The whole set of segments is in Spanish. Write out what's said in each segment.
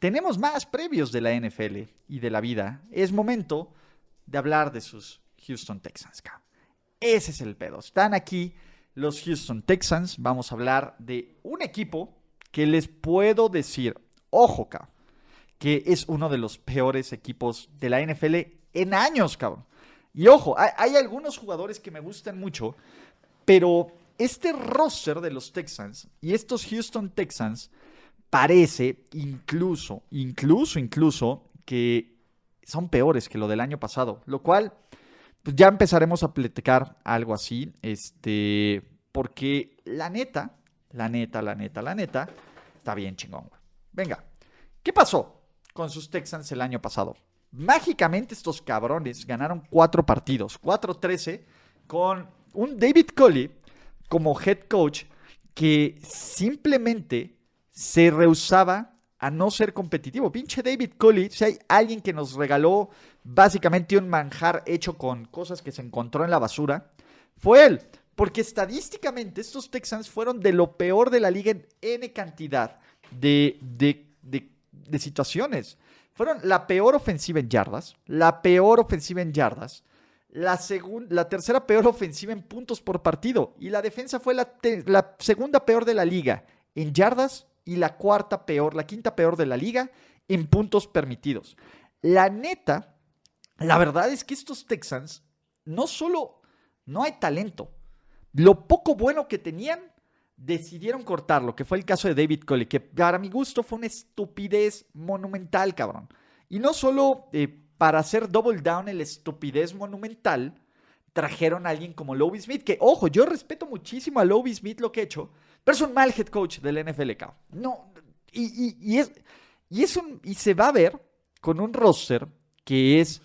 Tenemos más previos de la NFL y de la vida. Es momento de hablar de sus Houston Texans. cabrón. Ese es el pedo. Están aquí los Houston Texans. Vamos a hablar de un equipo que les puedo decir, ojo, que es uno de los peores equipos de la NFL en años, cabrón. Y ojo, hay, hay algunos jugadores que me gustan mucho, pero este roster de los Texans y estos Houston Texans parece incluso, incluso, incluso que son peores que lo del año pasado, lo cual pues ya empezaremos a platicar algo así, este, porque la neta, la neta, la neta, la neta, está bien chingón. Venga, ¿qué pasó con sus Texans el año pasado? Mágicamente estos cabrones ganaron cuatro partidos, 4-13, con un David Coley como head coach que simplemente se rehusaba a no ser competitivo. Pinche David Coley, si hay alguien que nos regaló básicamente un manjar hecho con cosas que se encontró en la basura, fue él. Porque estadísticamente estos Texans fueron de lo peor de la liga en N cantidad de, de, de, de situaciones. Fueron la peor ofensiva en yardas, la peor ofensiva en yardas, la, la tercera peor ofensiva en puntos por partido y la defensa fue la segunda peor de la liga en yardas y la cuarta peor, la quinta peor de la liga en puntos permitidos. La neta, la verdad es que estos Texans no solo no hay talento, lo poco bueno que tenían decidieron cortarlo, que fue el caso de David Coley, que para mi gusto fue una estupidez monumental, cabrón. Y no solo eh, para hacer double down en la estupidez monumental, trajeron a alguien como Lovie Smith, que, ojo, yo respeto muchísimo a Lovie Smith lo que ha hecho, pero es un mal head coach del NFL. No, y, y- y es, y, es un, y se va a ver con un roster que es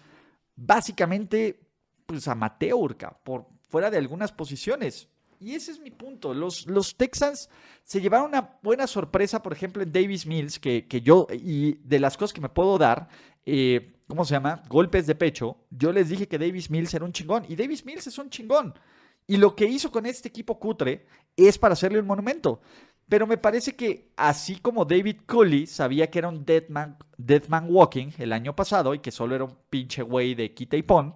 básicamente, pues, amateur, cabrón, por fuera de algunas posiciones. Y ese es mi punto. Los, los Texans se llevaron una buena sorpresa, por ejemplo, en Davis Mills, que, que yo, y de las cosas que me puedo dar, eh, ¿cómo se llama? Golpes de pecho. Yo les dije que Davis Mills era un chingón, y Davis Mills es un chingón. Y lo que hizo con este equipo cutre es para hacerle un monumento. Pero me parece que así como David Cooley sabía que era un dead man, dead man walking el año pasado y que solo era un pinche güey de quita y pon,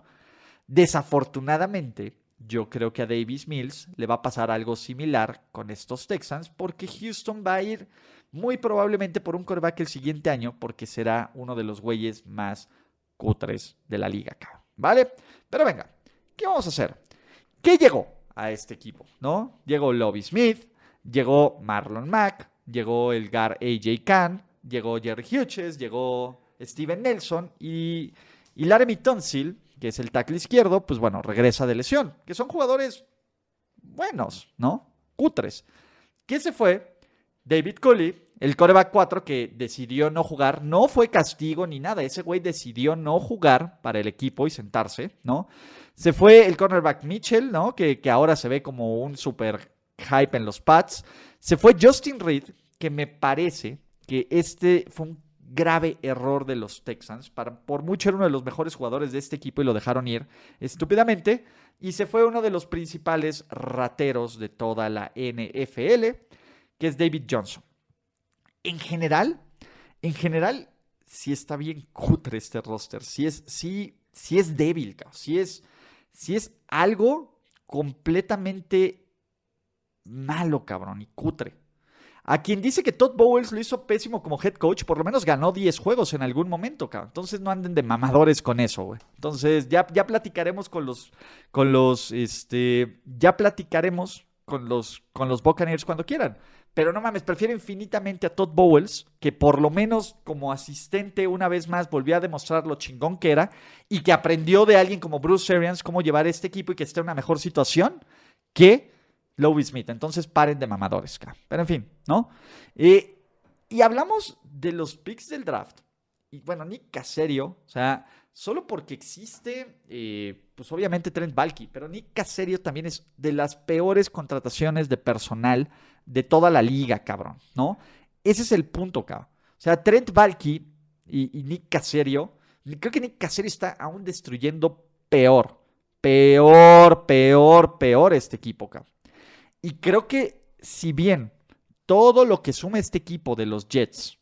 desafortunadamente yo creo que a Davis Mills le va a pasar algo similar con estos Texans porque Houston va a ir muy probablemente por un coreback el siguiente año porque será uno de los güeyes más cutres de la liga acá, ¿vale? Pero venga, ¿qué vamos a hacer? ¿Qué llegó a este equipo? ¿No? Llegó Lobby Smith, llegó Marlon Mack, llegó el Gar AJ Khan, llegó Jerry Hughes, llegó Steven Nelson y, y Laramie Tunsil, que es el tackle izquierdo, pues bueno, regresa de lesión, que son jugadores buenos, ¿no? Cutres. ¿Qué se fue? David Cooley, el coreback 4 que decidió no jugar, no fue castigo ni nada, ese güey decidió no jugar para el equipo y sentarse, ¿no? Se fue el cornerback Mitchell, ¿no? Que, que ahora se ve como un super hype en los Pats. Se fue Justin Reed, que me parece que este fue un grave error de los Texans. Para, por mucho era uno de los mejores jugadores de este equipo y lo dejaron ir estúpidamente. Y se fue uno de los principales rateros de toda la NFL, que es David Johnson. En general, en general, sí está bien cutre este roster. Sí es, sí, sí es débil, sí es, sí es algo completamente malo, cabrón, y cutre. A quien dice que Todd Bowles lo hizo pésimo como head coach, por lo menos ganó 10 juegos en algún momento, cabrón. Entonces no anden de mamadores con eso, güey. Entonces ya, ya platicaremos con los, con los, este, ya platicaremos con los, con los Buccaneers cuando quieran. Pero no mames, prefiero infinitamente a Todd Bowles, que por lo menos como asistente una vez más volvió a demostrar lo chingón que era y que aprendió de alguien como Bruce Arians cómo llevar este equipo y que esté en una mejor situación que Lowy Smith. Entonces paren de mamadores, ca. Pero en fin, ¿no? Eh, y hablamos de los picks del draft, y bueno, Nick Caserio, o sea, solo porque existe, eh, pues obviamente Trent Balky, pero Nick Caserio también es de las peores contrataciones de personal de toda la liga, cabrón, ¿no? Ese es el punto, cabrón. O sea, Trent Balky y, Nick Caserio, creo que Nick Caserio está aún destruyendo peor, peor, peor, peor este equipo, cabrón. Y creo que si bien todo lo que suma este equipo de los Jets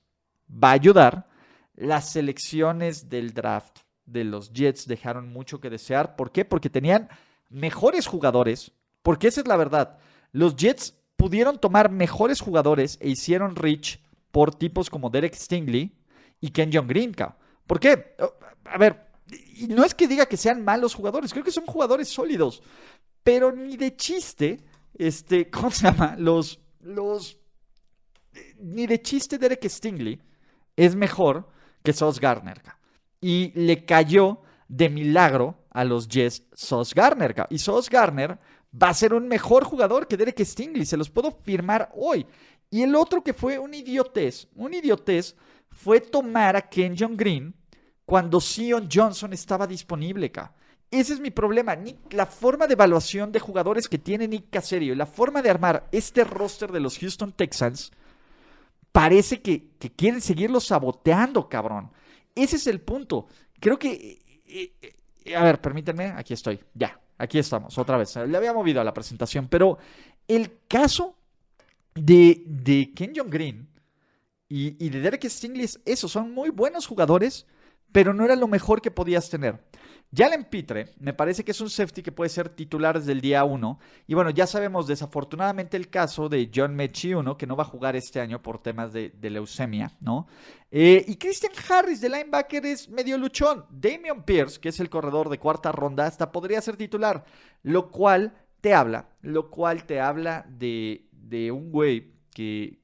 va a ayudar, las selecciones del draft de los Jets dejaron mucho que desear. ¿Por qué? Porque tenían mejores jugadores. Porque esa es la verdad. Los Jets pudieron tomar mejores jugadores e hicieron rich por tipos como Derek Stingley y Ken John Green. ¿Por qué? A ver, no es que diga que sean malos jugadores, creo que son jugadores sólidos, pero ni de chiste, este, ¿cómo se llama? Los, los, ni de chiste Derek Stingley es mejor que Sos Garner. Y le cayó de milagro a los Jets Sos Garner. Y Sos Garner va a ser un mejor jugador que Derek Stingley, se los puedo firmar hoy. Y el otro que fue un idiotez, un idiotez, fue tomar a Ken John Green cuando Sion Johnson estaba disponible, acá. Ese es mi problema. la forma de evaluación de jugadores que tiene Nick Caserio la forma de armar este roster de los Houston Texans parece que, quieren seguirlo saboteando, cabrón. Ese es el punto. Creo que... Eh, eh, a ver, permítanme, aquí estoy. Ya, aquí estamos, otra vez. Le había movido a la presentación, pero el caso de, de Ken John Green y, y de Derek Stingley, esos son muy buenos jugadores, pero no era lo mejor que podías tener. Jalen Pitre me parece que es un safety que puede ser titular desde el día 1. Y bueno, ya sabemos desafortunadamente el caso de John Mechie, uno que no va a jugar este año por temas de, leucemia, ¿no? Eh, y Christian Harris de linebacker es medio luchón. Damian Pierce, que es el corredor de cuarta ronda, hasta podría ser titular. Lo cual te habla, lo cual te habla de, de un güey que,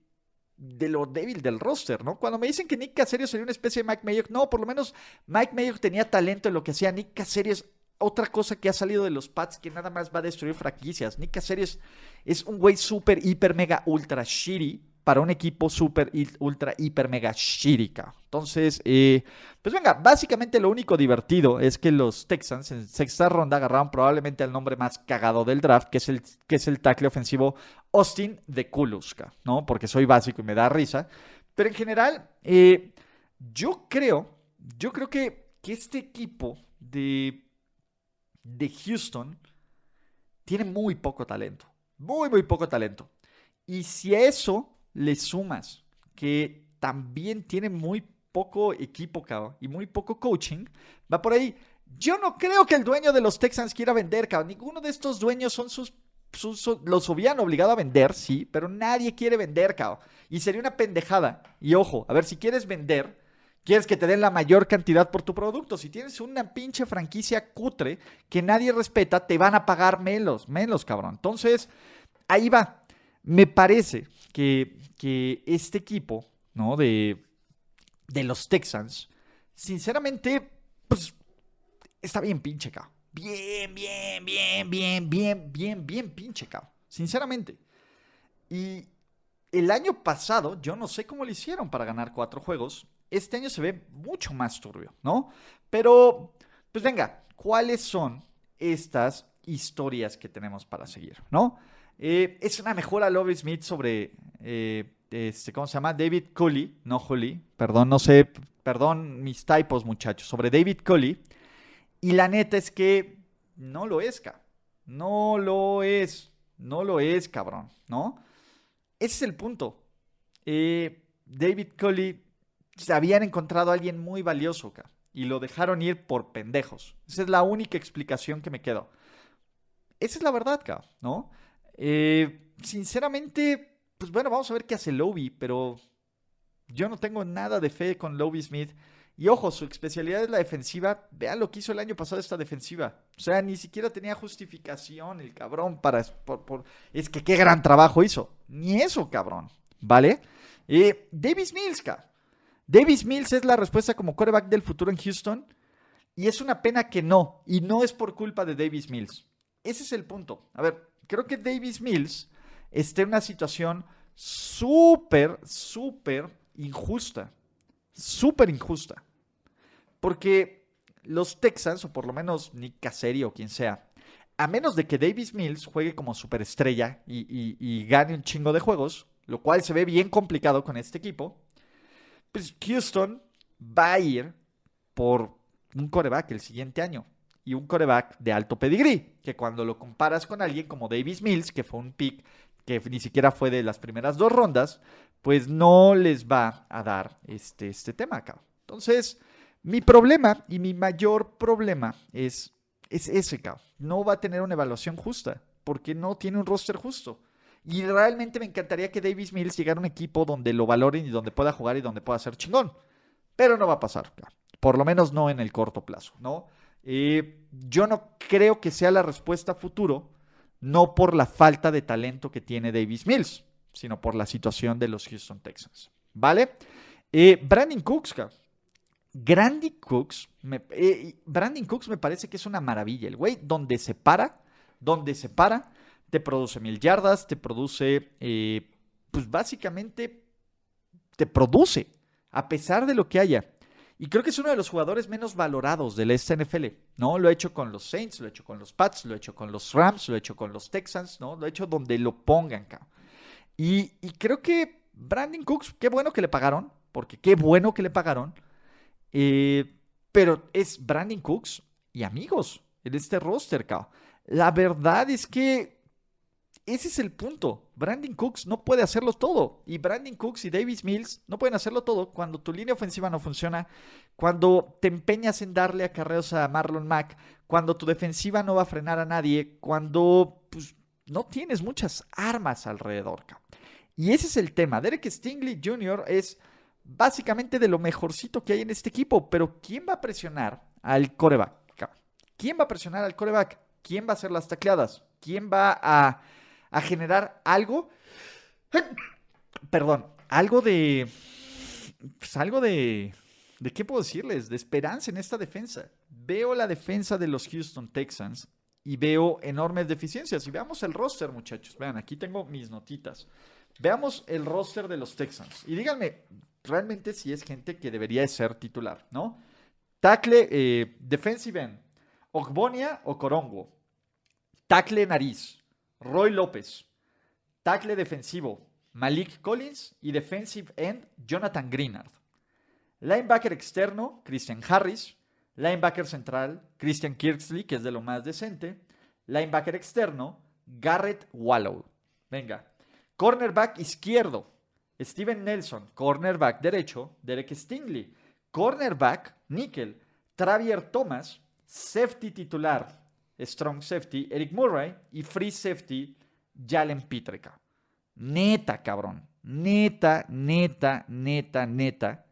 de lo débil del roster, ¿no? Cuando me dicen que Nick Caserio sería una especie de Mike Mayock, no, por lo menos Mike Mayock tenía talento en lo que hacía. Nick Caserio es otra cosa que ha salido de los Pats que nada más va a destruir franquicias. Nick Caserio es, es un güey súper, hiper, mega, ultra shitty para un equipo súper, ultra, hiper, mega shirica. Entonces, eh, pues venga, básicamente lo único divertido es que los Texans en sexta ronda agarraron probablemente el nombre más cagado del draft, que es el, que es el tackle ofensivo Austin de Kuluska, ¿no? Porque soy básico y me da risa. Pero en general, eh, yo creo, yo creo que, que este equipo de, de Houston tiene muy poco talento. Muy, muy poco talento. Y si eso le sumas que también tiene muy poco equipo cabrón, y muy poco coaching, va por ahí. Yo no creo que el dueño de los Texans quiera vender, cabrón. Ninguno de estos dueños son sus, los hubieran obligado a vender, sí, pero nadie quiere vender, cabrón. Y sería una pendejada. Y ojo, a ver, si quieres vender, quieres que te den la mayor cantidad por tu producto. Si tienes una pinche franquicia cutre que nadie respeta, te van a pagar menos, menos, cabrón. Entonces, ahí va. Me parece que, que este equipo, ¿no? De, de los Texans, sinceramente, pues está bien pinche, cabrón. Bien, bien, bien, bien, bien, bien, bien pinche, cabrón. Sinceramente. Y el año pasado, yo no sé cómo lo hicieron para ganar cuatro juegos. Este año se ve mucho más turbio, ¿no? Pero, pues venga, ¿cuáles son estas historias que tenemos para seguir, ¿no? Eh, es una mejora Lobby Smith sobre, eh, este, ¿cómo se llama? David Cully, no Holly, perdón, no sé, perdón mis typos muchachos, sobre David Cully. Y la neta es que no lo es, cabrón. No lo es, no lo es, cabrón, ¿no? Ese es el punto. Eh, David Cully se habían encontrado a alguien muy valioso, y lo dejaron ir por pendejos. Esa es la única explicación que me quedo. Esa es la verdad, cabrón, ¿no? Eh, sinceramente, pues bueno, vamos a ver qué hace Lobby, pero yo no tengo nada de fe con Lobby Smith. Y ojo, su especialidad es la defensiva. Vean lo que hizo el año pasado esta defensiva. O sea, ni siquiera tenía justificación el cabrón para... Es que qué gran trabajo hizo. Ni eso, cabrón. ¿Vale? Eh, Davis Mills, Davis Mills es la respuesta como quarterback del futuro en Houston. Y es una pena que no. Y no es por culpa de Davis Mills. Ese es el punto. A ver, creo que Davis Mills está en una situación súper, súper injusta. súper injusta. Porque los Texans, o por lo menos Nick Casseri o quien sea, a menos de que Davis Mills juegue como superestrella y, y gane un chingo de juegos, lo cual se ve bien complicado con este equipo, pues Houston va a ir por un coreback el siguiente año. Y un coreback de alto pedigrí, que cuando lo comparas con alguien como Davis Mills, que fue un pick que ni siquiera fue de las primeras dos rondas, pues no les va a dar este, este tema acá. Entonces, mi problema y mi mayor problema es, es ese, cabrón. No va a tener una evaluación justa, porque no tiene un roster justo. Y realmente me encantaría que Davis Mills llegara a un equipo donde lo valoren y donde pueda jugar y donde pueda ser chingón. Pero no va a pasar, por lo menos no en el corto plazo, ¿no? Eh, yo no creo que sea la respuesta futuro, no por la falta de talento que tiene Davis Mills, sino por la situación de los Houston Texans. ¿Vale? Eh, Brandon Cooks, Cooks, eh, Brandon Cooks me parece que es una maravilla. El güey, donde se para, donde se para, te produce mil yardas, te produce, pues básicamente, te produce, a pesar de lo que haya. Y creo que es uno de los jugadores menos valorados del NFL, ¿no? Lo he hecho con los Saints, lo he hecho con los Pats, lo he hecho con los Rams, lo he hecho con los Texans, ¿no? Lo he hecho donde lo pongan, cabrón. Y, creo que Brandon Cooks, qué bueno que le pagaron, porque qué bueno que le pagaron. Eh, pero es Brandon Cooks y amigos en este roster, cabrón. La verdad es que ese es el punto. Brandon Cooks no puede hacerlo todo. Y Brandon Cooks y Davis Mills no pueden hacerlo todo cuando tu línea ofensiva no funciona, cuando te empeñas en darle acarreos a Marlon Mack, cuando tu defensiva no va a frenar a nadie, cuando pues, no tienes muchas armas alrededor. Y ese es el tema. Derek Stingley Jr. es básicamente de lo mejorcito que hay en este equipo. Pero ¿quién va a presionar al coreback? ¿Quién va a presionar al coreback? ¿Quién va a hacer las tacleadas? ¿Quién va a a generar algo, perdón, algo de, pues algo de, ¿de qué puedo decirles? De esperanza en esta defensa. Veo la defensa de los Houston Texans y veo enormes deficiencias. Y veamos el roster, muchachos. Vean, aquí tengo mis notitas. Veamos el roster de los Texans. Y díganme realmente si es gente que debería ser titular, ¿no? Tackle, eh, defensive end, Ogbonia o Corongo. Tackle nariz, Roy López. Tackle defensivo, Malik Collins. Y defensive end, Jonathan Greenard. Linebacker externo, Christian Harris. Linebacker central, Christian Kirksley, que es de lo más decente. Linebacker externo, Garrett Wallow. Venga. Cornerback izquierdo, Steven Nelson. Cornerback derecho, Derek Stingley. Cornerback, níquel, Travier Thomas. Safety titular, strong safety, Eric Murray, y free safety, Jalen Pitreka. Neta, cabrón. Neta, neta, neta, neta.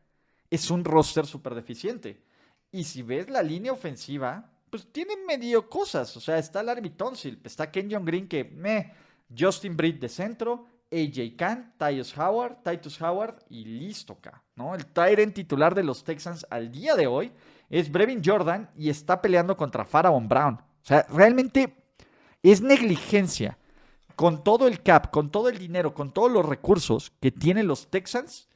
Es un roster súper deficiente. Y si ves la línea ofensiva, pues tiene medio cosas. O sea, está Larry Tonsil, está Kenyon Green que me, Justin Britt de centro, AJ Khan, Titus Howard, Titus Howard y listo, acá, ¿no? El Tyrant titular de los Texans al día de hoy es Brevin Jordan y está peleando contra Pharaoh Brown. O sea, realmente es negligencia con todo el cap, con todo el dinero, con todos los recursos que tienen los Texans,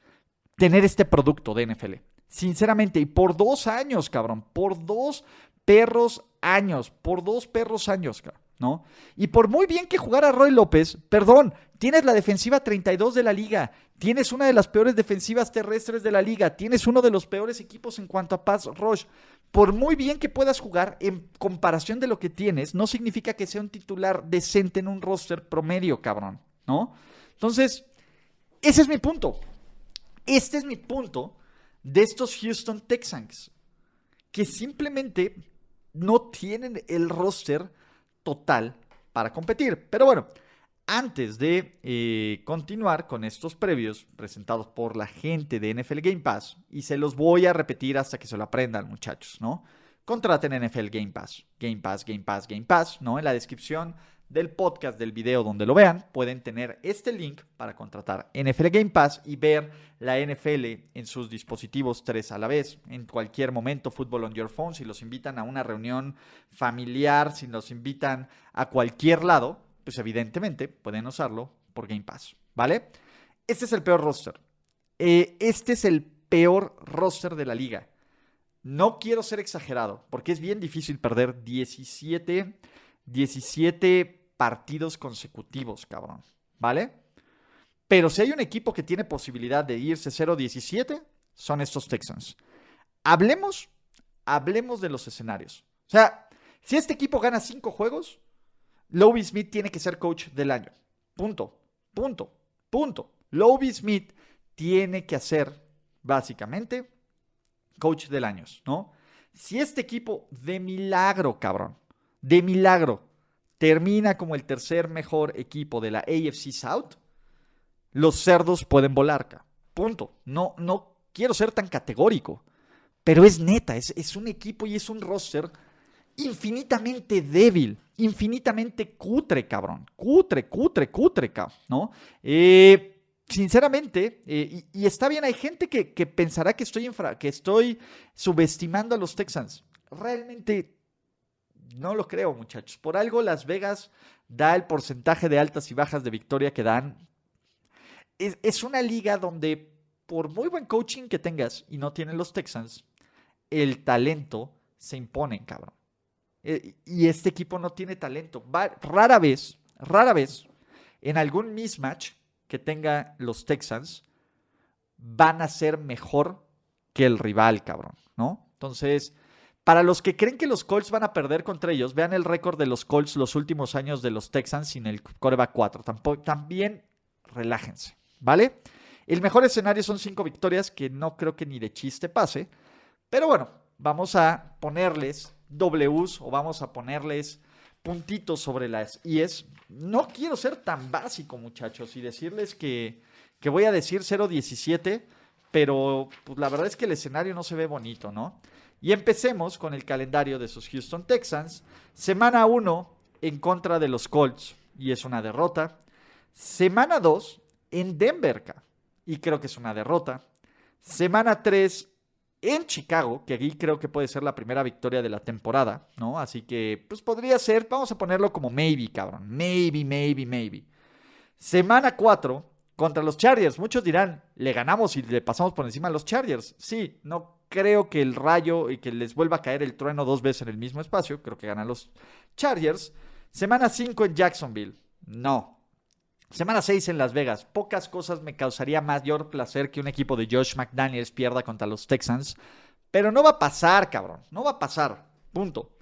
tener este producto de NFL. Sinceramente, y por dos años, cabrón, por dos perros años, por dos perros años, cabrón. ¿no? Y por muy bien que jugara Roy López, perdón, tienes la defensiva 32 de la liga, tienes una de las peores defensivas terrestres de la liga, tienes uno de los peores equipos en cuanto a pass rush. Por muy bien que puedas jugar en comparación de lo que tienes, no significa que sea un titular decente en un roster promedio, cabrón, ¿no? Entonces, ese es mi punto. Este es mi punto de estos Houston Texans, que simplemente no tienen el roster total para competir. Pero bueno, antes de eh, continuar con estos previos presentados por la gente de NFL Game Pass, y se los voy a repetir hasta que se lo aprendan, muchachos, ¿no? Contraten NFL Game Pass, Game Pass, Game Pass, Game Pass, ¿no? En la descripción del podcast, del video donde lo vean, pueden tener este link para contratar NFL Game Pass y ver la NFL en sus dispositivos tres a la vez, en cualquier momento, Football on Your Phone, si los invitan a una reunión familiar, si los invitan a cualquier lado, pues evidentemente pueden usarlo por Game Pass, ¿vale? Este es el peor roster. Eh, este es el peor roster de la liga. No quiero ser exagerado, porque es bien difícil perder 17, 17 partidos consecutivos, cabrón. ¿Vale? Pero si hay un equipo que tiene posibilidad de irse 0-17, son estos Texans. Hablemos, hablemos de los escenarios. O sea, si este equipo gana 5 juegos, Lobby Smith tiene que ser coach del año. Punto, punto, punto. Lobby Smith tiene que hacer, básicamente, coach del año, ¿no? Si este equipo de milagro, cabrón, de milagro, termina como el tercer mejor equipo de la AFC South, los cerdos pueden volar. Punto. No, no quiero ser tan categórico, pero es neta, es, es un equipo y es un roster infinitamente débil, infinitamente cutre, cabrón. Cutre, cutre, cutre, cabrón, ¿no? Eh, sinceramente, eh, y, está bien, hay gente que, pensará que estoy, que estoy subestimando a los Texans. Realmente no lo creo, muchachos. Por algo Las Vegas da el porcentaje de altas y bajas de victoria que dan. Es, es una liga donde, por muy buen coaching que tengas y no tienen los Texans, el talento se impone, cabrón. Eh, y este equipo no tiene talento. rara vez, rara vez, en algún mismatch que tenga los Texans, van a ser mejor que el rival, cabrón, ¿no? Entonces, para los que creen que los Colts van a perder contra ellos, vean el récord de los Colts los últimos años de los Texans sin el coreback 4. también relájense, ¿vale? El mejor escenario son cinco victorias, que no creo que ni de chiste pase. Pero bueno, vamos a ponerles Ws o vamos a ponerles puntitos sobre las IES. No quiero ser tan básico, muchachos, y decirles que, que voy a decir 0.17, pero pues, la verdad es que el escenario no se ve bonito, ¿no? Y empecemos con el calendario de sus Houston Texans. Semana 1 en contra de los Colts, y es una derrota. Semana 2 en Denver, y creo que es una derrota. Semana 3 en Chicago, que aquí creo que puede ser la primera victoria de la temporada, ¿no? Así que, pues podría ser, vamos a ponerlo como maybe, cabrón. Maybe, maybe, maybe. Semana 4 contra los Chargers. Muchos dirán, le ganamos y le pasamos por encima a los Chargers. Sí, no creo que el rayo y que les vuelva a caer el trueno dos veces en el mismo espacio. Creo que ganan los Chargers. Semana 5 en Jacksonville. No, Semana 6 en Las Vegas. Pocas cosas me causaría mayor placer que un equipo de Josh McDaniels pierda contra los Texans. Pero no va a pasar, cabrón. No va a pasar. Punto.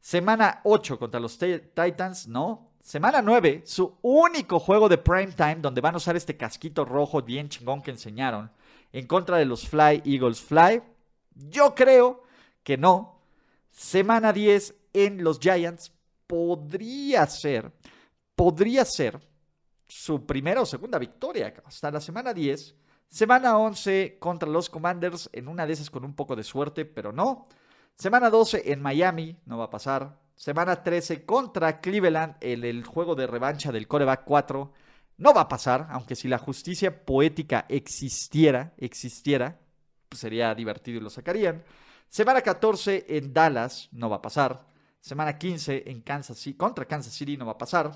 Semana 8 contra los Titans, no. Semana 9, su único juego de prime time donde van a usar este casquito rojo bien chingón que enseñaron en contra de los Fly Eagles Fly. Yo creo que no. Semana 10 en los Giants podría ser, podría ser su primera o segunda victoria hasta la semana 10. Semana 11 contra los Commanders, en una de esas con un poco de suerte, pero no. Semana 12 en Miami, no va a pasar. Semana 13 contra Cleveland, en el juego de revancha del coreback 4. No va a pasar, aunque si la justicia poética existiera, existiera, pues sería divertido y lo sacarían. Semana 14 en Dallas, no va a pasar. Semana 15 en Kansas City, contra Kansas City, no va a pasar.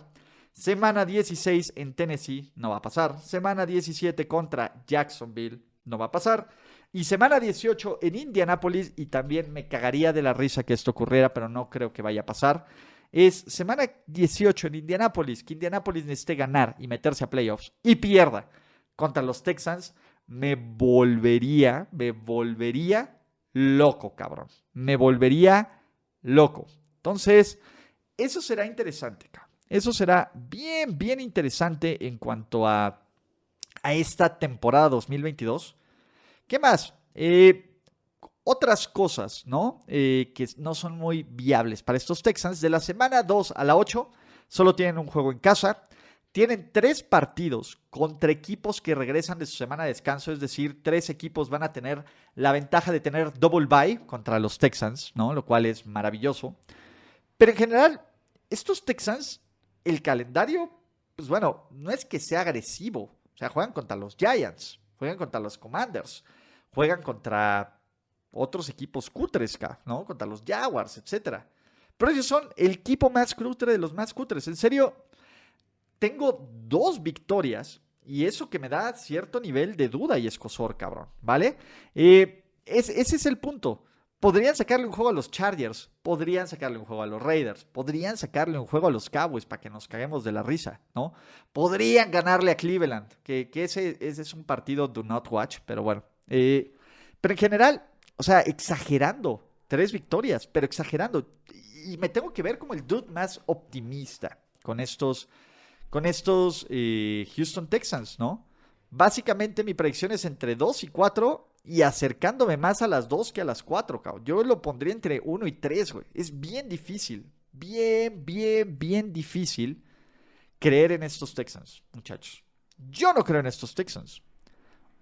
Semana 16 en Tennessee, no va a pasar. Semana 17 contra Jacksonville, no va a pasar. Y semana 18 en Indianapolis, y también me cagaría de la risa que esto ocurriera, pero no creo que vaya a pasar. Es semana 18 en Indianapolis, que Indianapolis necesite ganar y meterse a playoffs y pierda contra los Texans, me volvería, me volvería loco, cabrón. Me volvería loco. Entonces, eso será interesante, cabrón. Eso será bien, bien interesante en cuanto a, a esta temporada 2022. ¿Qué más? Eh, otras cosas, ¿no? Eh, que no son muy viables para estos Texans. De la semana 2 a la 8, solo tienen un juego en casa. Tienen tres partidos contra equipos que regresan de su semana de descanso, es decir, tres equipos van a tener la ventaja de tener double bye contra los Texans, ¿no? Lo cual es maravilloso. Pero en general, estos Texans el calendario, pues bueno, no es que sea agresivo. O sea, juegan contra los Giants, juegan contra los Commanders, juegan contra otros equipos cutres, ¿no? Contra los Jaguars, etc. Pero ellos son el equipo más cutre de los más cutres. En serio, tengo dos victorias Y eso que me da cierto nivel de duda y escosor, cabrón, ¿vale? Eh, ese es el punto. Podrían sacarle un juego a los Chargers, podrían sacarle un juego a los Raiders, podrían sacarle un juego a los Cowboys para que nos caguemos de la risa, ¿no? Podrían ganarle a Cleveland, que, ese, ese, es un partido do not watch, pero bueno. Eh, pero en general, o sea, exagerando, tres victorias, pero exagerando. Y me tengo que ver como el dude más optimista con estos, con estos eh, Houston Texans, ¿no? Básicamente mi predicción es entre 2 y 4 y acercándome más a las 2 que a las 4, cabrón. Yo lo pondría entre 1 y 3, güey. Es bien difícil, bien, bien, bien difícil creer en estos Texans, muchachos. Yo no creo en estos Texans.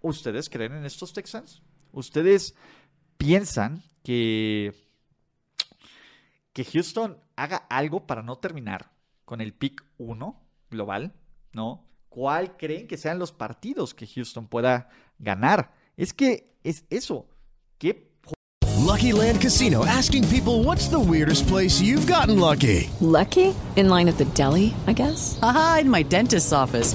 ¿Ustedes creen en estos Texans? ¿Ustedes piensan que, que Houston haga algo para no terminar con el pick 1 global? ¿No? ¿Cuál creen que sean los partidos que Houston pueda ganar? Es que es eso. ¿Qué Lucky Land Casino asking people what's the weirdest place you've gotten lucky? Lucky? In line at the deli, I guess. Aha, in my dentist's office.